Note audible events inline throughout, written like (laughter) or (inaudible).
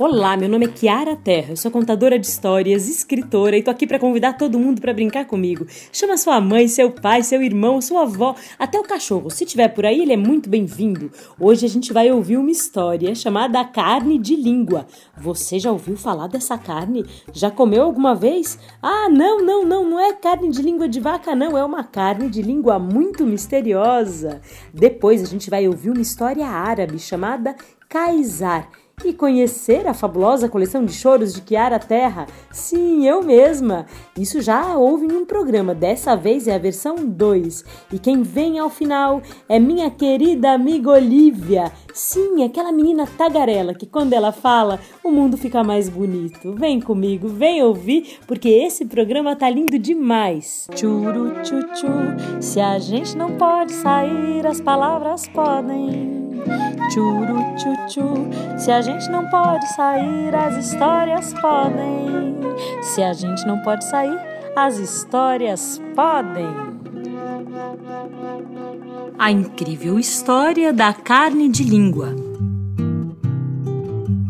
Olá, meu nome é Kiara Terra, eu sou contadora de histórias, escritora e tô aqui para convidar todo mundo para brincar comigo. Chama sua mãe, seu pai, seu irmão, sua avó, até o cachorro. Se tiver por aí, ele é muito bem-vindo. Hoje a gente vai ouvir uma história chamada Carne de Língua. Você já ouviu falar dessa carne? Já comeu alguma vez? Ah, não, não, não, não é carne de língua de vaca, não, é uma carne de língua muito misteriosa. Depois a gente vai ouvir uma história árabe chamada Kaisar e conhecer a fabulosa coleção de choros de Kiara Terra? Sim, eu mesma! Isso já houve em um programa, dessa vez é a versão 2. E quem vem ao final é minha querida amiga Olivia. Sim, aquela menina tagarela que quando ela fala, o mundo fica mais bonito. Vem comigo, vem ouvir, porque esse programa tá lindo demais. Churu tchu se a gente não pode sair, as palavras podem. Churu tchu se a gente não pode sair, as histórias podem. Se a gente não pode sair, as histórias podem. A incrível história da carne de língua.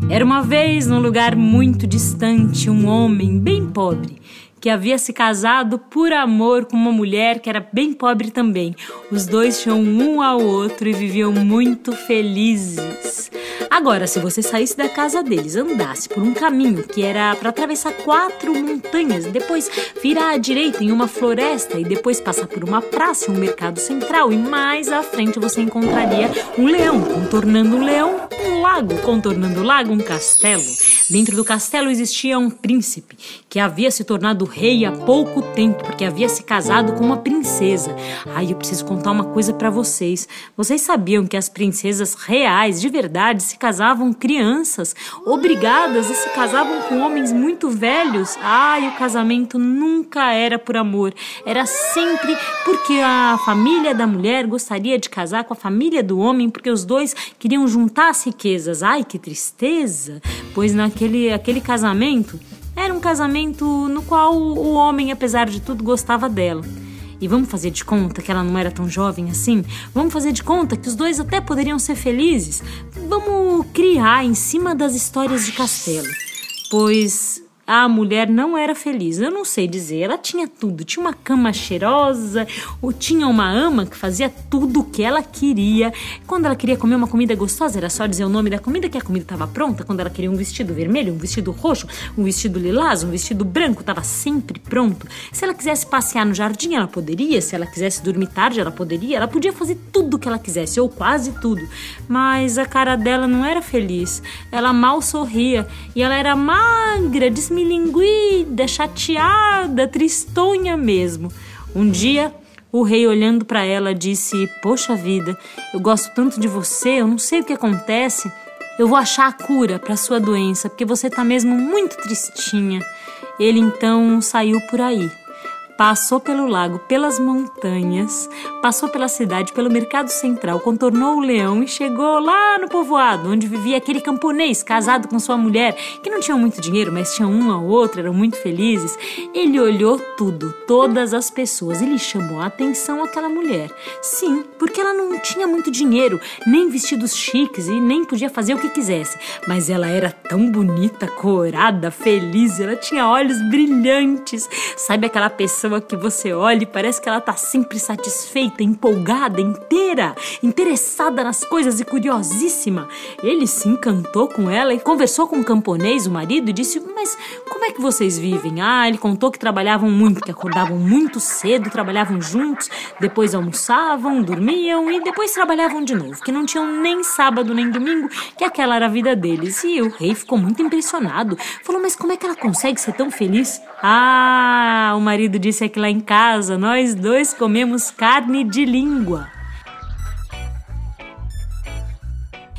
Era uma vez, num lugar muito distante, um homem bem pobre que havia se casado por amor com uma mulher que era bem pobre também. Os dois tinham um ao outro e viviam muito felizes. Agora, se você saísse da casa deles, andasse por um caminho que era para atravessar quatro montanhas, depois virar à direita em uma floresta e depois passar por uma praça, um mercado central e mais à frente você encontraria um leão, contornando um leão, um lago, contornando o lago, um castelo. Dentro do castelo existia um príncipe que havia se tornado rei há pouco tempo, porque havia se casado com uma princesa. Ai, eu preciso contar uma coisa para vocês. Vocês sabiam que as princesas reais, de verdade, se casavam crianças, obrigadas e se casavam com homens muito velhos? Ai, o casamento nunca era por amor, era sempre porque a família da mulher gostaria de casar com a família do homem, porque os dois queriam juntar as riquezas. Ai, que tristeza! Pois naquele aquele casamento um casamento no qual o homem, apesar de tudo, gostava dela. E vamos fazer de conta que ela não era tão jovem assim? Vamos fazer de conta que os dois até poderiam ser felizes? Vamos criar em cima das histórias de castelo. Pois a mulher não era feliz. Eu não sei dizer. Ela tinha tudo. Tinha uma cama cheirosa, ou tinha uma ama que fazia tudo o que ela queria. Quando ela queria comer uma comida gostosa, era só dizer o nome da comida que a comida estava pronta. Quando ela queria um vestido vermelho, um vestido roxo, um vestido lilás, um vestido branco, estava sempre pronto. Se ela quisesse passear no jardim, ela poderia. Se ela quisesse dormir tarde, ela poderia. Ela podia fazer tudo o que ela quisesse, ou quase tudo. Mas a cara dela não era feliz. Ela mal sorria e ela era magra, desmedida milinguida, chateada, tristonha mesmo. Um dia, o rei, olhando para ela, disse: Poxa vida, eu gosto tanto de você, eu não sei o que acontece. Eu vou achar a cura para sua doença, porque você está mesmo muito tristinha. Ele então saiu por aí passou pelo lago, pelas montanhas, passou pela cidade, pelo mercado central, contornou o leão e chegou lá no povoado, onde vivia aquele camponês casado com sua mulher, que não tinham muito dinheiro, mas tinham um ao outro, eram muito felizes. Ele olhou tudo, todas as pessoas, ele chamou a atenção àquela mulher. Sim, porque ela não tinha muito dinheiro, nem vestidos chiques e nem podia fazer o que quisesse, mas ela era tão bonita, corada, feliz, ela tinha olhos brilhantes. Sabe aquela pessoa pessoa que você olha e parece que ela tá sempre satisfeita, empolgada, inteira, interessada nas coisas e curiosíssima. Ele se encantou com ela e conversou com o camponês, o marido, e disse: Mas como é que vocês vivem? Ah, ele contou que trabalhavam muito, que acordavam muito cedo, trabalhavam juntos, depois almoçavam, dormiam e depois trabalhavam de novo, que não tinham nem sábado nem domingo, que aquela era a vida deles. E o rei ficou muito impressionado. Falou: Mas como é que ela consegue ser tão feliz? Ah, o marido disse disse é que lá em casa nós dois comemos carne de língua.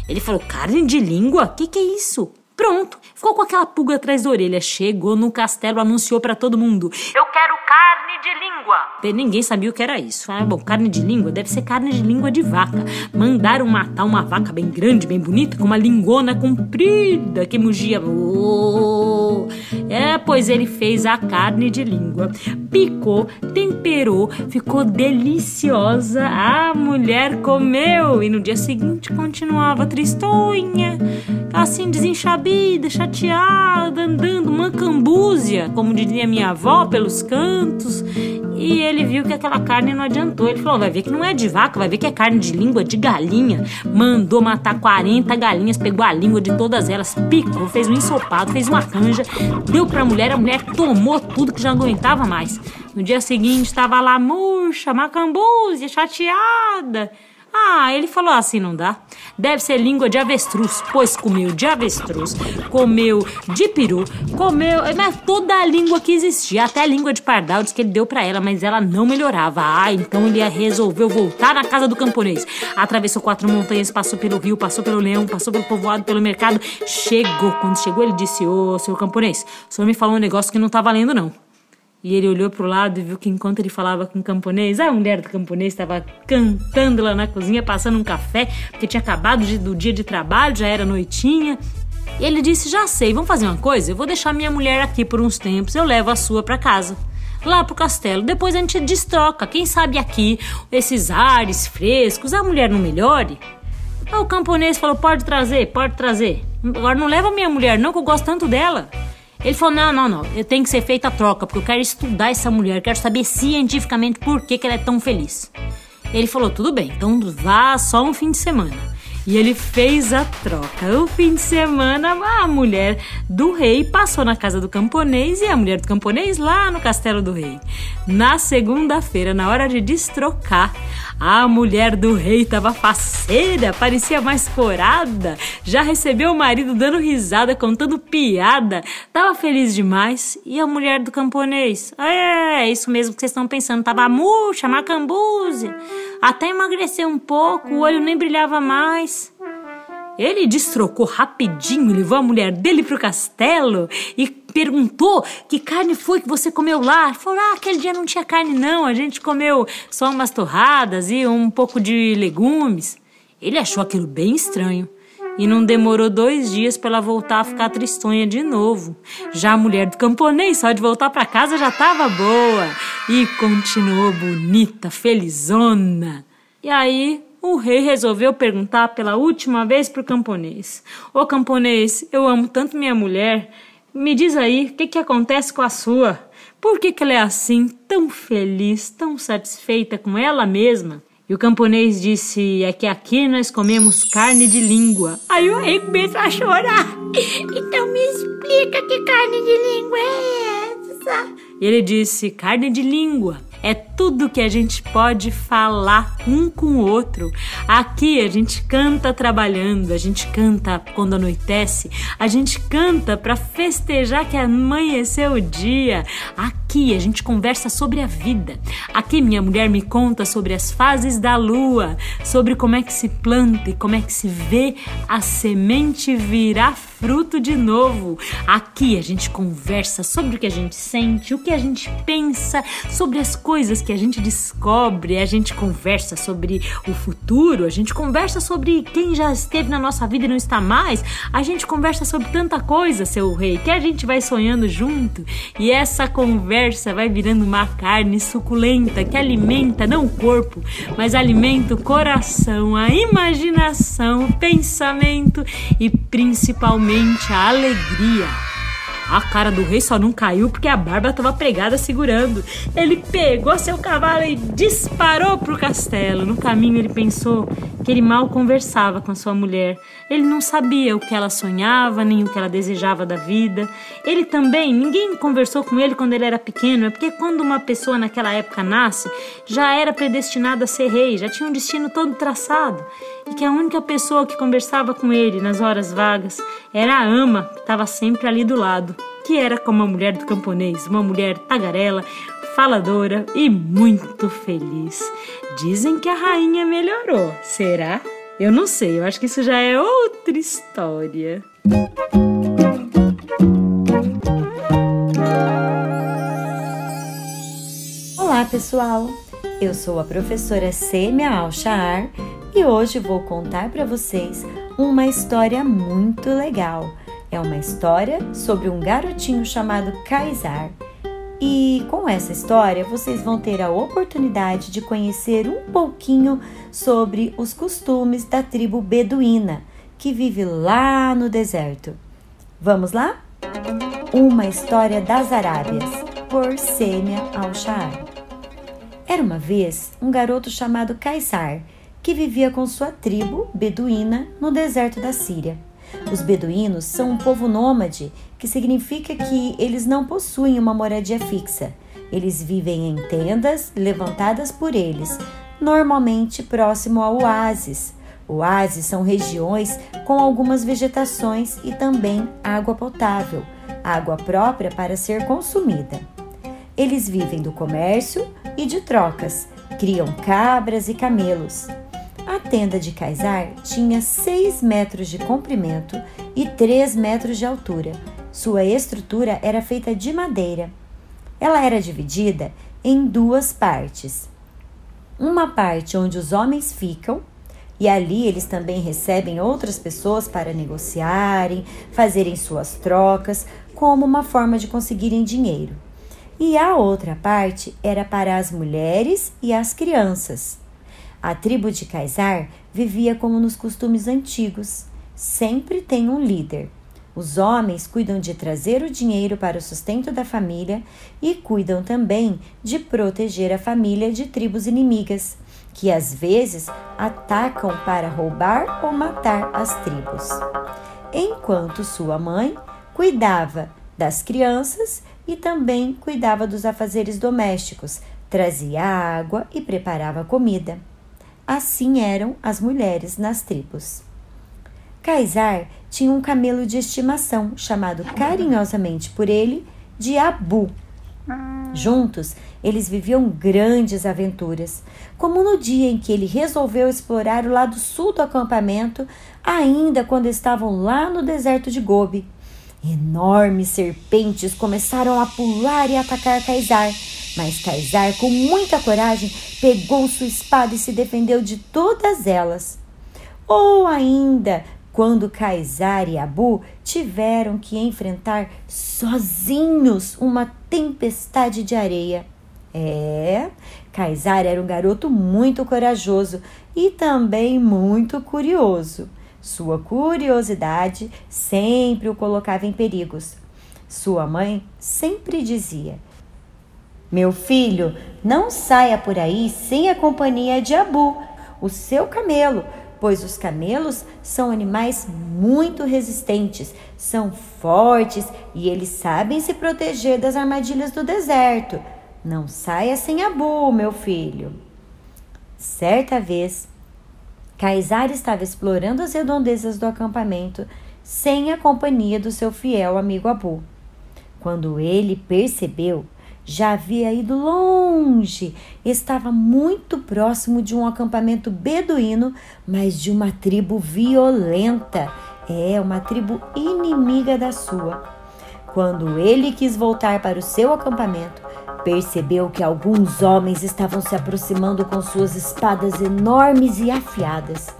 Ele falou: carne de língua? Que que é isso? Pronto, ficou com aquela pulga atrás da orelha. Chegou no castelo, anunciou para todo mundo: Eu quero carne de língua. Ninguém sabia o que era isso. Ah, bom, carne de língua deve ser carne de língua de vaca. Mandaram matar uma vaca bem grande, bem bonita, com uma lingona comprida que mugia. Oh! É, pois ele fez a carne de língua, picou, temperou, ficou deliciosa. A mulher comeu e no dia seguinte continuava tristonha, assim desenxabida, chateada, andando mancambúzia, como diria minha avó, pelos cantos. E ele viu que aquela carne não adiantou. Ele falou: vai ver que não é de vaca, vai ver que é carne de língua de galinha. Mandou matar 40 galinhas, pegou a língua de todas elas, picou, fez um ensopado, fez uma canja, deu pra mulher, a mulher tomou tudo que já aguentava mais. No dia seguinte estava lá murcha, macambúzia, chateada. Ah, ele falou assim: não dá. Deve ser língua de avestruz, pois comeu de avestruz, comeu de peru, comeu. Mas toda a língua que existia, até a língua de pardal, disse que ele deu para ela, mas ela não melhorava. Ah, então ele resolveu voltar na casa do camponês. Atravessou quatro montanhas, passou pelo rio, passou pelo leão, passou pelo povoado, pelo mercado. Chegou. Quando chegou, ele disse: Ô, senhor camponês, o senhor me falou um negócio que não tá valendo, não. E ele olhou para o lado e viu que enquanto ele falava com o camponês, a mulher do camponês estava cantando lá na cozinha, passando um café, porque tinha acabado de, do dia de trabalho, já era noitinha. E ele disse: Já sei, vamos fazer uma coisa? Eu vou deixar minha mulher aqui por uns tempos, eu levo a sua para casa. Lá pro castelo, depois a gente destroca. Quem sabe aqui, esses ares frescos, a mulher não melhore? Aí o camponês falou: Pode trazer, pode trazer. Agora não leva minha mulher, não, que eu gosto tanto dela. Ele falou: não, não, não, eu tenho que ser feita a troca, porque eu quero estudar essa mulher, quero saber cientificamente por que, que ela é tão feliz. Ele falou: tudo bem, então vá só um fim de semana. E ele fez a troca. O fim de semana, a mulher do rei passou na casa do camponês e a mulher do camponês lá no castelo do rei. Na segunda-feira, na hora de destrocar, a mulher do rei estava faceira, parecia mais corada, já recebeu o marido dando risada, contando piada, tava feliz demais. E a mulher do camponês? É, é isso mesmo que vocês estão pensando, tava murcha, macambúzia, até emagreceu um pouco, o olho nem brilhava mais. Ele destrocou rapidinho, levou a mulher dele pro castelo e perguntou que carne foi que você comeu lá. Ele falou: Ah, aquele dia não tinha carne, não. A gente comeu só umas torradas e um pouco de legumes. Ele achou aquilo bem estranho. E não demorou dois dias para ela voltar a ficar tristonha de novo. Já a mulher do camponês, só de voltar para casa, já estava boa. E continuou bonita, felizona. E aí o rei resolveu perguntar pela última vez para o camponês: Ô camponês, eu amo tanto minha mulher. Me diz aí, o que, que acontece com a sua? Por que, que ela é assim, tão feliz, tão satisfeita com ela mesma? E o camponês disse: É que aqui nós comemos carne de língua. Aí o rei começou a chorar. (laughs) Então me explica que carne de língua é essa? E ele disse: Carne de língua é tudo que a gente pode falar um com o outro. Aqui a gente canta trabalhando, a gente canta quando anoitece, a gente canta para festejar que amanheceu o dia. Aqui a gente conversa sobre a vida. Aqui minha mulher me conta sobre as fases da lua, sobre como é que se planta e como é que se vê a semente virar fruto de novo. Aqui a gente conversa sobre o que a gente sente, o que a gente pensa, sobre as coisas que a gente descobre, a gente conversa sobre o futuro, a gente conversa sobre quem já esteve na nossa vida e não está mais, a gente conversa sobre tanta coisa, seu rei, que a gente vai sonhando junto e essa conversa vai virando uma carne suculenta que alimenta não o corpo, mas alimenta o coração, a imaginação, o pensamento e principalmente a alegria. A cara do rei só não caiu porque a barba estava pregada segurando. Ele pegou seu cavalo e disparou para o castelo. No caminho ele pensou que ele mal conversava com a sua mulher. Ele não sabia o que ela sonhava, nem o que ela desejava da vida. Ele também, ninguém conversou com ele quando ele era pequeno, é porque quando uma pessoa naquela época nasce, já era predestinada a ser rei, já tinha um destino todo traçado. E que a única pessoa que conversava com ele nas horas vagas era a ama, que estava sempre ali do lado que era como a mulher do camponês, uma mulher tagarela, faladora e muito feliz. Dizem que a rainha melhorou. Será? Eu não sei, eu acho que isso já é outra história. pessoal! Eu sou a professora Sêmia Alchaar e hoje vou contar para vocês uma história muito legal. É uma história sobre um garotinho chamado Kaysar. E com essa história vocês vão ter a oportunidade de conhecer um pouquinho sobre os costumes da tribo beduína que vive lá no deserto. Vamos lá? Uma história das Arábias, por Sêmia Al-Shahar. Era uma vez um garoto chamado Kaysar que vivia com sua tribo beduína no deserto da Síria. Os beduínos são um povo nômade, que significa que eles não possuem uma moradia fixa. Eles vivem em tendas levantadas por eles, normalmente próximo a oásis. Oásis são regiões com algumas vegetações e também água potável, água própria para ser consumida. Eles vivem do comércio e de trocas, criam cabras e camelos. A tenda de Kaysar tinha 6 metros de comprimento e 3 metros de altura. Sua estrutura era feita de madeira. Ela era dividida em duas partes. Uma parte onde os homens ficam, e ali eles também recebem outras pessoas para negociarem, fazerem suas trocas, como uma forma de conseguirem dinheiro. E a outra parte era para as mulheres e as crianças. A tribo de Kaysar vivia como nos costumes antigos. Sempre tem um líder. Os homens cuidam de trazer o dinheiro para o sustento da família e cuidam também de proteger a família de tribos inimigas, que às vezes atacam para roubar ou matar as tribos. Enquanto sua mãe cuidava das crianças e também cuidava dos afazeres domésticos, trazia água e preparava comida. Assim eram as mulheres nas tribos. Kaysar tinha um camelo de estimação, chamado carinhosamente por ele de Abu. Juntos, eles viviam grandes aventuras, como no dia em que ele resolveu explorar o lado sul do acampamento, ainda quando estavam lá no deserto de Gobi. Enormes serpentes começaram a pular e atacar Kaysar mas Kaysar, com muita coragem, pegou sua espada e se defendeu de todas elas. Ou ainda, quando Kaysar e Abu tiveram que enfrentar sozinhos uma tempestade de areia. É, Kaysar era um garoto muito corajoso e também muito curioso. Sua curiosidade sempre o colocava em perigos. Sua mãe sempre dizia: meu filho, não saia por aí sem a companhia de Abu, o seu camelo, pois os camelos são animais muito resistentes, são fortes e eles sabem se proteger das armadilhas do deserto. Não saia sem Abu, meu filho. Certa vez, Kaysar estava explorando as redondezas do acampamento sem a companhia do seu fiel amigo Abu. Quando ele percebeu já havia ido longe, estava muito próximo de um acampamento beduíno, mas de uma tribo violenta. É, uma tribo inimiga da sua. Quando ele quis voltar para o seu acampamento, percebeu que alguns homens estavam se aproximando com suas espadas enormes e afiadas.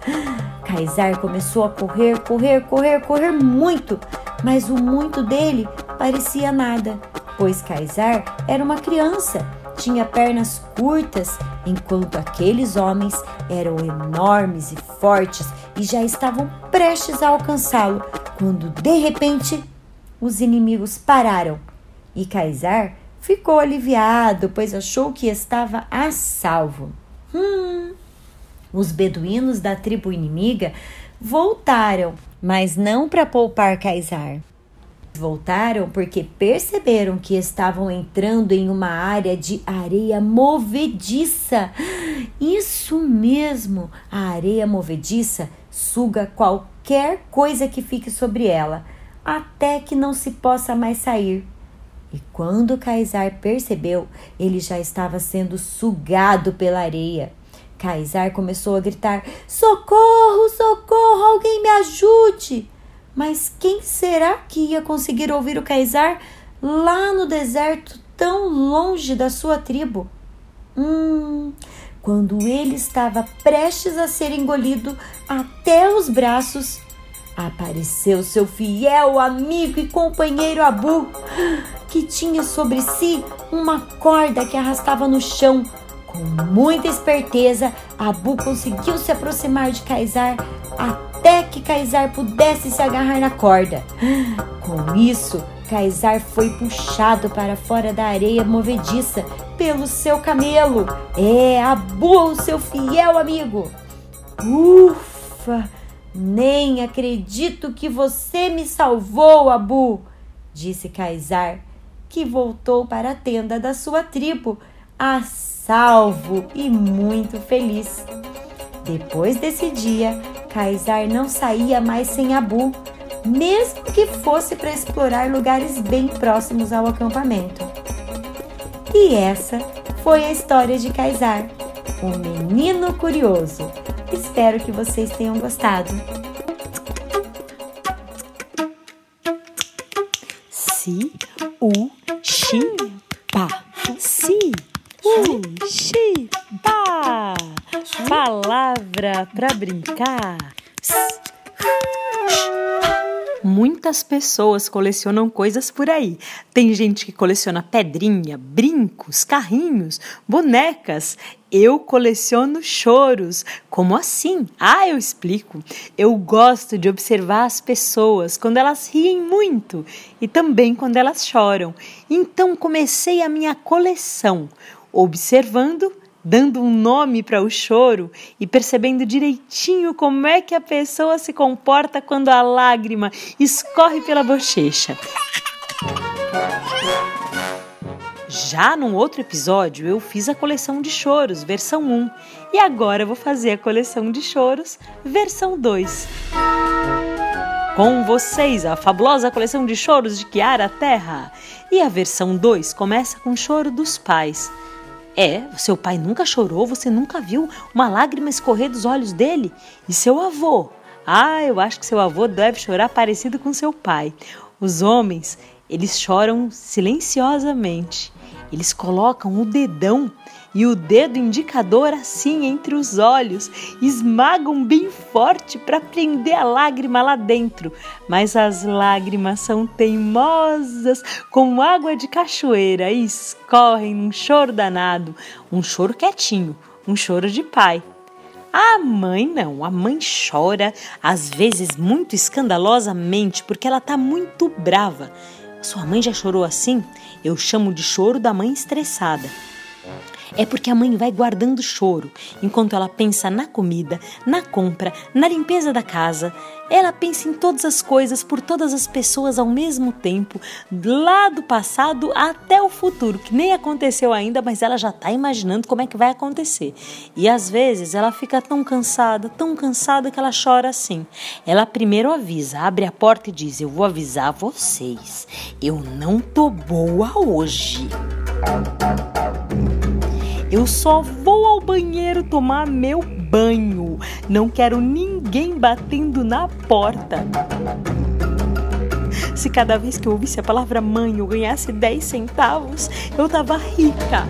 Kaysar começou a correr, correr, correr, correr muito, mas o muito dele parecia nada pois Kaysar era uma criança, tinha pernas curtas, enquanto aqueles homens eram enormes e fortes e já estavam prestes a alcançá-lo, quando de repente os inimigos pararam e Kaysar ficou aliviado, pois achou que estava a salvo. Hum. Os beduínos da tribo inimiga voltaram, mas não para poupar Kaysar. Voltaram porque perceberam que estavam entrando em uma área de areia movediça. Isso mesmo, a areia movediça suga qualquer coisa que fique sobre ela, até que não se possa mais sair. E quando Kaysar percebeu, ele já estava sendo sugado pela areia. Kaysar começou a gritar: Socorro, socorro, alguém me ajude! Mas quem será que ia conseguir ouvir o Kaysar lá no deserto, tão longe da sua tribo? Hum, quando ele estava prestes a ser engolido até os braços, apareceu seu fiel amigo e companheiro Abu, que tinha sobre si uma corda que arrastava no chão. Com muita esperteza, Abu conseguiu se aproximar de Kaysar até que Kaysar pudesse se agarrar na corda. Com isso, Kaysar foi puxado para fora da areia movediça pelo seu camelo. É, Abu, seu fiel amigo. Ufa! Nem acredito que você me salvou, Abu, disse Kaysar, que voltou para a tenda da sua tribo, a salvo e muito feliz. Depois desse dia, Kaysar não saía mais sem Abu, mesmo que fosse para explorar lugares bem próximos ao acampamento. E essa foi a história de Kaysar, um menino curioso. Espero que vocês tenham gostado. Si, u, xi, pa. Si, u, xi, pa. Palavra para brincar. Muitas pessoas colecionam coisas por aí. Tem gente que coleciona pedrinha, brincos, carrinhos, bonecas. Eu coleciono choros. Como assim? Ah, eu explico. Eu gosto de observar as pessoas quando elas riem muito e também quando elas choram. Então comecei a minha coleção, observando dando um nome para o choro e percebendo direitinho como é que a pessoa se comporta quando a lágrima escorre pela bochecha. Já num outro episódio eu fiz a coleção de choros, versão 1, e agora vou fazer a coleção de choros, versão 2. Com vocês, a fabulosa coleção de choros de Kiara Terra. E a versão 2 começa com o choro dos pais. É, seu pai nunca chorou, você nunca viu uma lágrima escorrer dos olhos dele? E seu avô? Ah, eu acho que seu avô deve chorar parecido com seu pai. Os homens, eles choram silenciosamente. Eles colocam o dedão e o dedo indicador assim entre os olhos, esmagam bem forte para prender a lágrima lá dentro. Mas as lágrimas são teimosas como água de cachoeira e escorrem num choro danado, um choro quietinho, um choro de pai. A mãe não, a mãe chora, às vezes muito escandalosamente, porque ela está muito brava. Sua mãe já chorou assim? Eu chamo de choro da mãe estressada. É porque a mãe vai guardando choro enquanto ela pensa na comida, na compra, na limpeza da casa. Ela pensa em todas as coisas por todas as pessoas ao mesmo tempo, lá do passado até o futuro, que nem aconteceu ainda, mas ela já está imaginando como é que vai acontecer. E às vezes ela fica tão cansada, tão cansada que ela chora assim. Ela primeiro avisa, abre a porta e diz: Eu vou avisar vocês, eu não tô boa hoje. Eu só vou ao banheiro tomar meu banho. Não quero ninguém batendo na porta. Se cada vez que eu ouvisse a palavra mãe eu ganhasse 10 centavos, eu tava rica.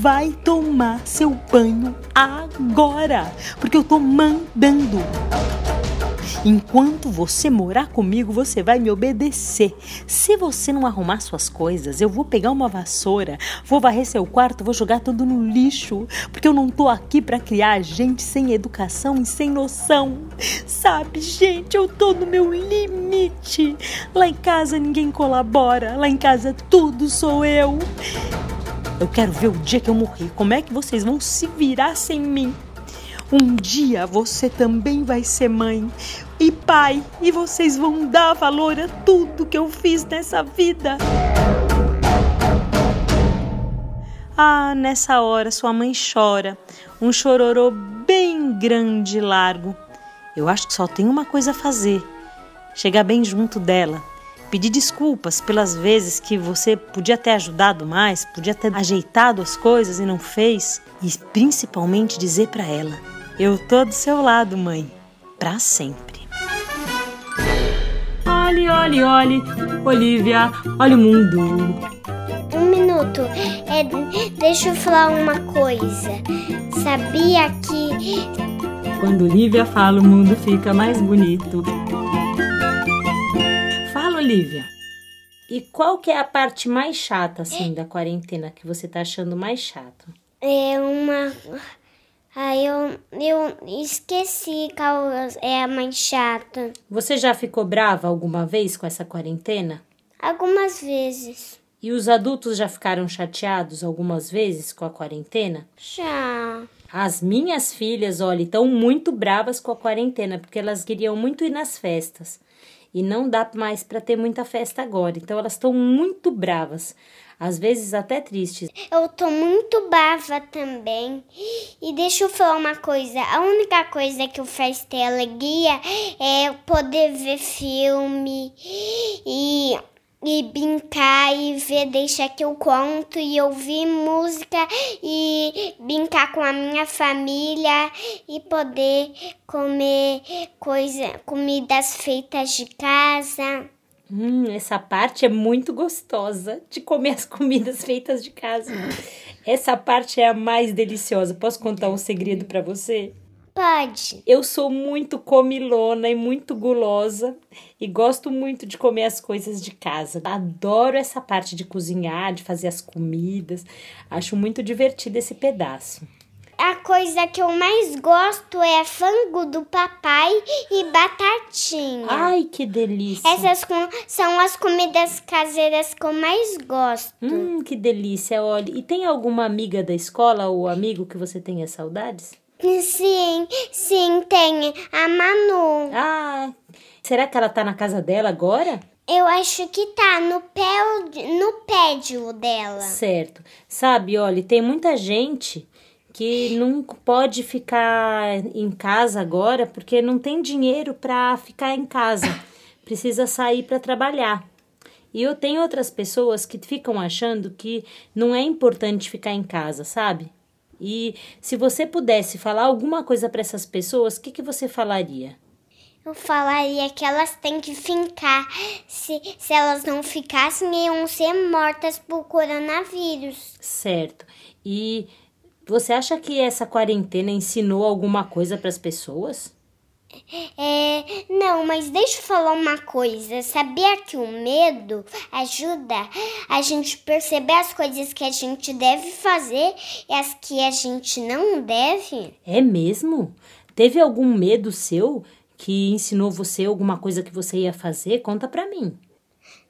Vai tomar seu banho agora, porque eu tô mandando. Enquanto você morar comigo, você vai me obedecer. Se você não arrumar suas coisas, eu vou pegar uma vassoura, vou varrer seu quarto, vou jogar tudo no lixo, porque eu não tô aqui para criar gente sem educação e sem noção. Sabe, gente, eu tô no meu limite. Lá em casa ninguém colabora, lá em casa tudo sou eu. Eu quero ver o dia que eu morrer. Como é que vocês vão se virar sem mim? Um dia você também vai ser mãe e pai, e vocês vão dar valor a tudo que eu fiz nessa vida. Ah, nessa hora sua mãe chora, um chororô bem grande e largo. Eu acho que só tem uma coisa a fazer: chegar bem junto dela, pedir desculpas pelas vezes que você podia ter ajudado mais, podia ter ajeitado as coisas e não fez, e principalmente dizer para ela: eu tô do seu lado, mãe, para sempre. Olhe, olhe, olhe, Olivia, olha o mundo. Um minuto. É, deixa eu falar uma coisa. Sabia que. Quando Lívia fala, o mundo fica mais bonito. Fala, Olivia. E qual que é a parte mais chata, assim, da quarentena, que você tá achando mais chato? É uma. Aí eu, eu esqueci qual é a mais chata. Você já ficou brava alguma vez com essa quarentena? Algumas vezes. E os adultos já ficaram chateados algumas vezes com a quarentena? Já. As minhas filhas, olha, estão muito bravas com a quarentena, porque elas queriam muito ir nas festas. E não dá mais para ter muita festa agora. Então elas estão muito bravas, às vezes até tristes. Eu tô muito brava também. E deixa eu falar uma coisa: a única coisa que eu faço ter alegria é poder ver filme e e brincar e ver deixar que eu conto e ouvir música e brincar com a minha família e poder comer coisa, comidas feitas de casa. Hum, essa parte é muito gostosa de comer as comidas feitas de casa. Essa parte é a mais deliciosa. Posso contar um segredo para você? Pode. Eu sou muito comilona e muito gulosa e gosto muito de comer as coisas de casa. Adoro essa parte de cozinhar, de fazer as comidas. Acho muito divertido esse pedaço. A coisa que eu mais gosto é frango do papai e batatinha. Ai, que delícia! Essas são as comidas caseiras que eu mais gosto. Hum, que delícia! Olha, e tem alguma amiga da escola ou amigo que você tenha saudades? Sim, sim, tem a Manu. Ah, será que ela tá na casa dela agora? Eu acho que tá no pé, no pédio dela. Certo. Sabe, olha, tem muita gente que não pode ficar em casa agora porque não tem dinheiro para ficar em casa. Precisa sair para trabalhar. E eu tenho outras pessoas que ficam achando que não é importante ficar em casa, sabe? E se você pudesse falar alguma coisa para essas pessoas, o que, que você falaria? Eu falaria que elas têm que fincar. Se, se elas não ficassem, iam ser mortas por coronavírus. Certo. E você acha que essa quarentena ensinou alguma coisa para as pessoas? É, não, mas deixa eu falar uma coisa. Sabia que o medo ajuda a gente perceber as coisas que a gente deve fazer e as que a gente não deve? É mesmo? Teve algum medo seu que ensinou você alguma coisa que você ia fazer? Conta pra mim.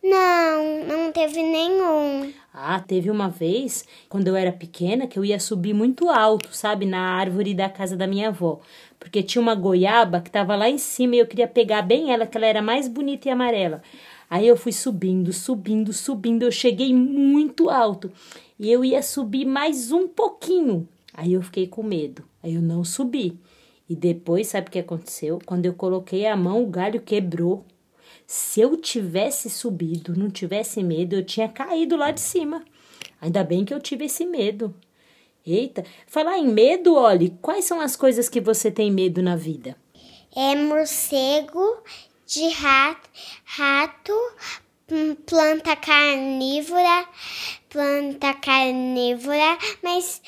Não, não teve nenhum. Ah, teve uma vez, quando eu era pequena, que eu ia subir muito alto, sabe, na árvore da casa da minha avó. Porque tinha uma goiaba que estava lá em cima e eu queria pegar bem ela, que ela era mais bonita e amarela. Aí eu fui subindo, subindo, subindo, eu cheguei muito alto. E eu ia subir mais um pouquinho. Aí eu fiquei com medo. Aí eu não subi. E depois, sabe o que aconteceu? Quando eu coloquei a mão, o galho quebrou. Se eu tivesse subido, não tivesse medo, eu tinha caído lá de cima. Ainda bem que eu tive esse medo. Eita, falar em medo, olhe, quais são as coisas que você tem medo na vida? É morcego, de rato, rato, hum, planta carnívora, planta carnívora, mas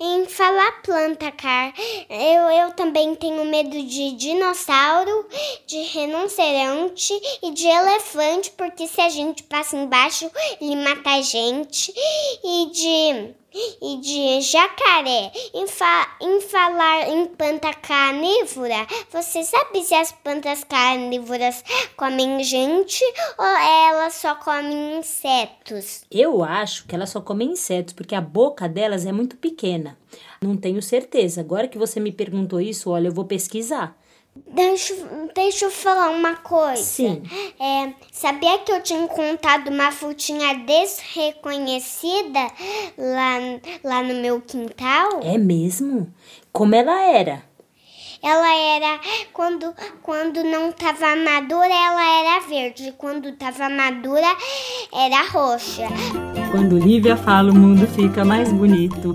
em falar planta car, eu, eu também tenho medo de dinossauro, de rinoceronte e de elefante, porque se a gente passa embaixo, ele mata a gente, e de e de jacaré. Em, fa em falar em planta carnívora, você sabe se as plantas carnívoras comem gente ou elas só comem insetos? Eu acho que elas só comem insetos porque a boca delas é muito pequena. Não tenho certeza. Agora que você me perguntou isso, olha, eu vou pesquisar. Deixa, deixa eu falar uma coisa. Sim. É, sabia que eu tinha encontrado uma frutinha desreconhecida lá, lá no meu quintal? É mesmo? Como ela era? Ela era quando quando não estava madura, ela era verde. Quando estava madura, era roxa. Quando Lívia fala, o mundo fica mais bonito.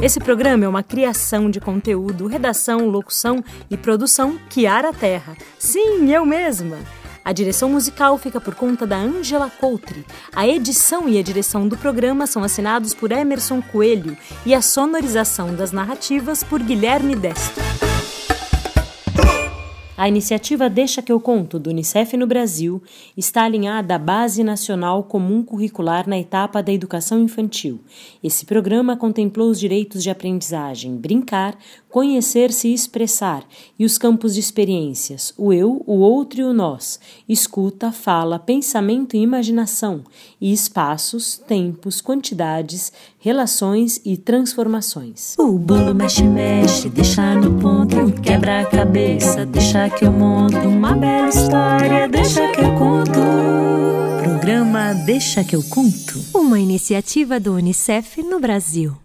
Esse programa é uma criação de conteúdo, redação, locução e produção Kiara Terra. Sim, eu mesma! A direção musical fica por conta da Angela Coutri. A edição e a direção do programa são assinados por Emerson Coelho e a sonorização das narrativas por Guilherme Destro. A iniciativa Deixa que eu conto do Unicef no Brasil está alinhada à Base Nacional Comum Curricular na etapa da educação infantil. Esse programa contemplou os direitos de aprendizagem, brincar, conhecer-se e expressar, e os campos de experiências, o eu, o outro e o nós, escuta, fala, pensamento e imaginação, e espaços, tempos, quantidades, relações e transformações. O bolo mexe, mexe, deixa no ponto, quebra a cabeça, deixa que eu monto uma bela história, deixa que eu conto. Programa Deixa que eu conto. Uma iniciativa do Unicef no Brasil.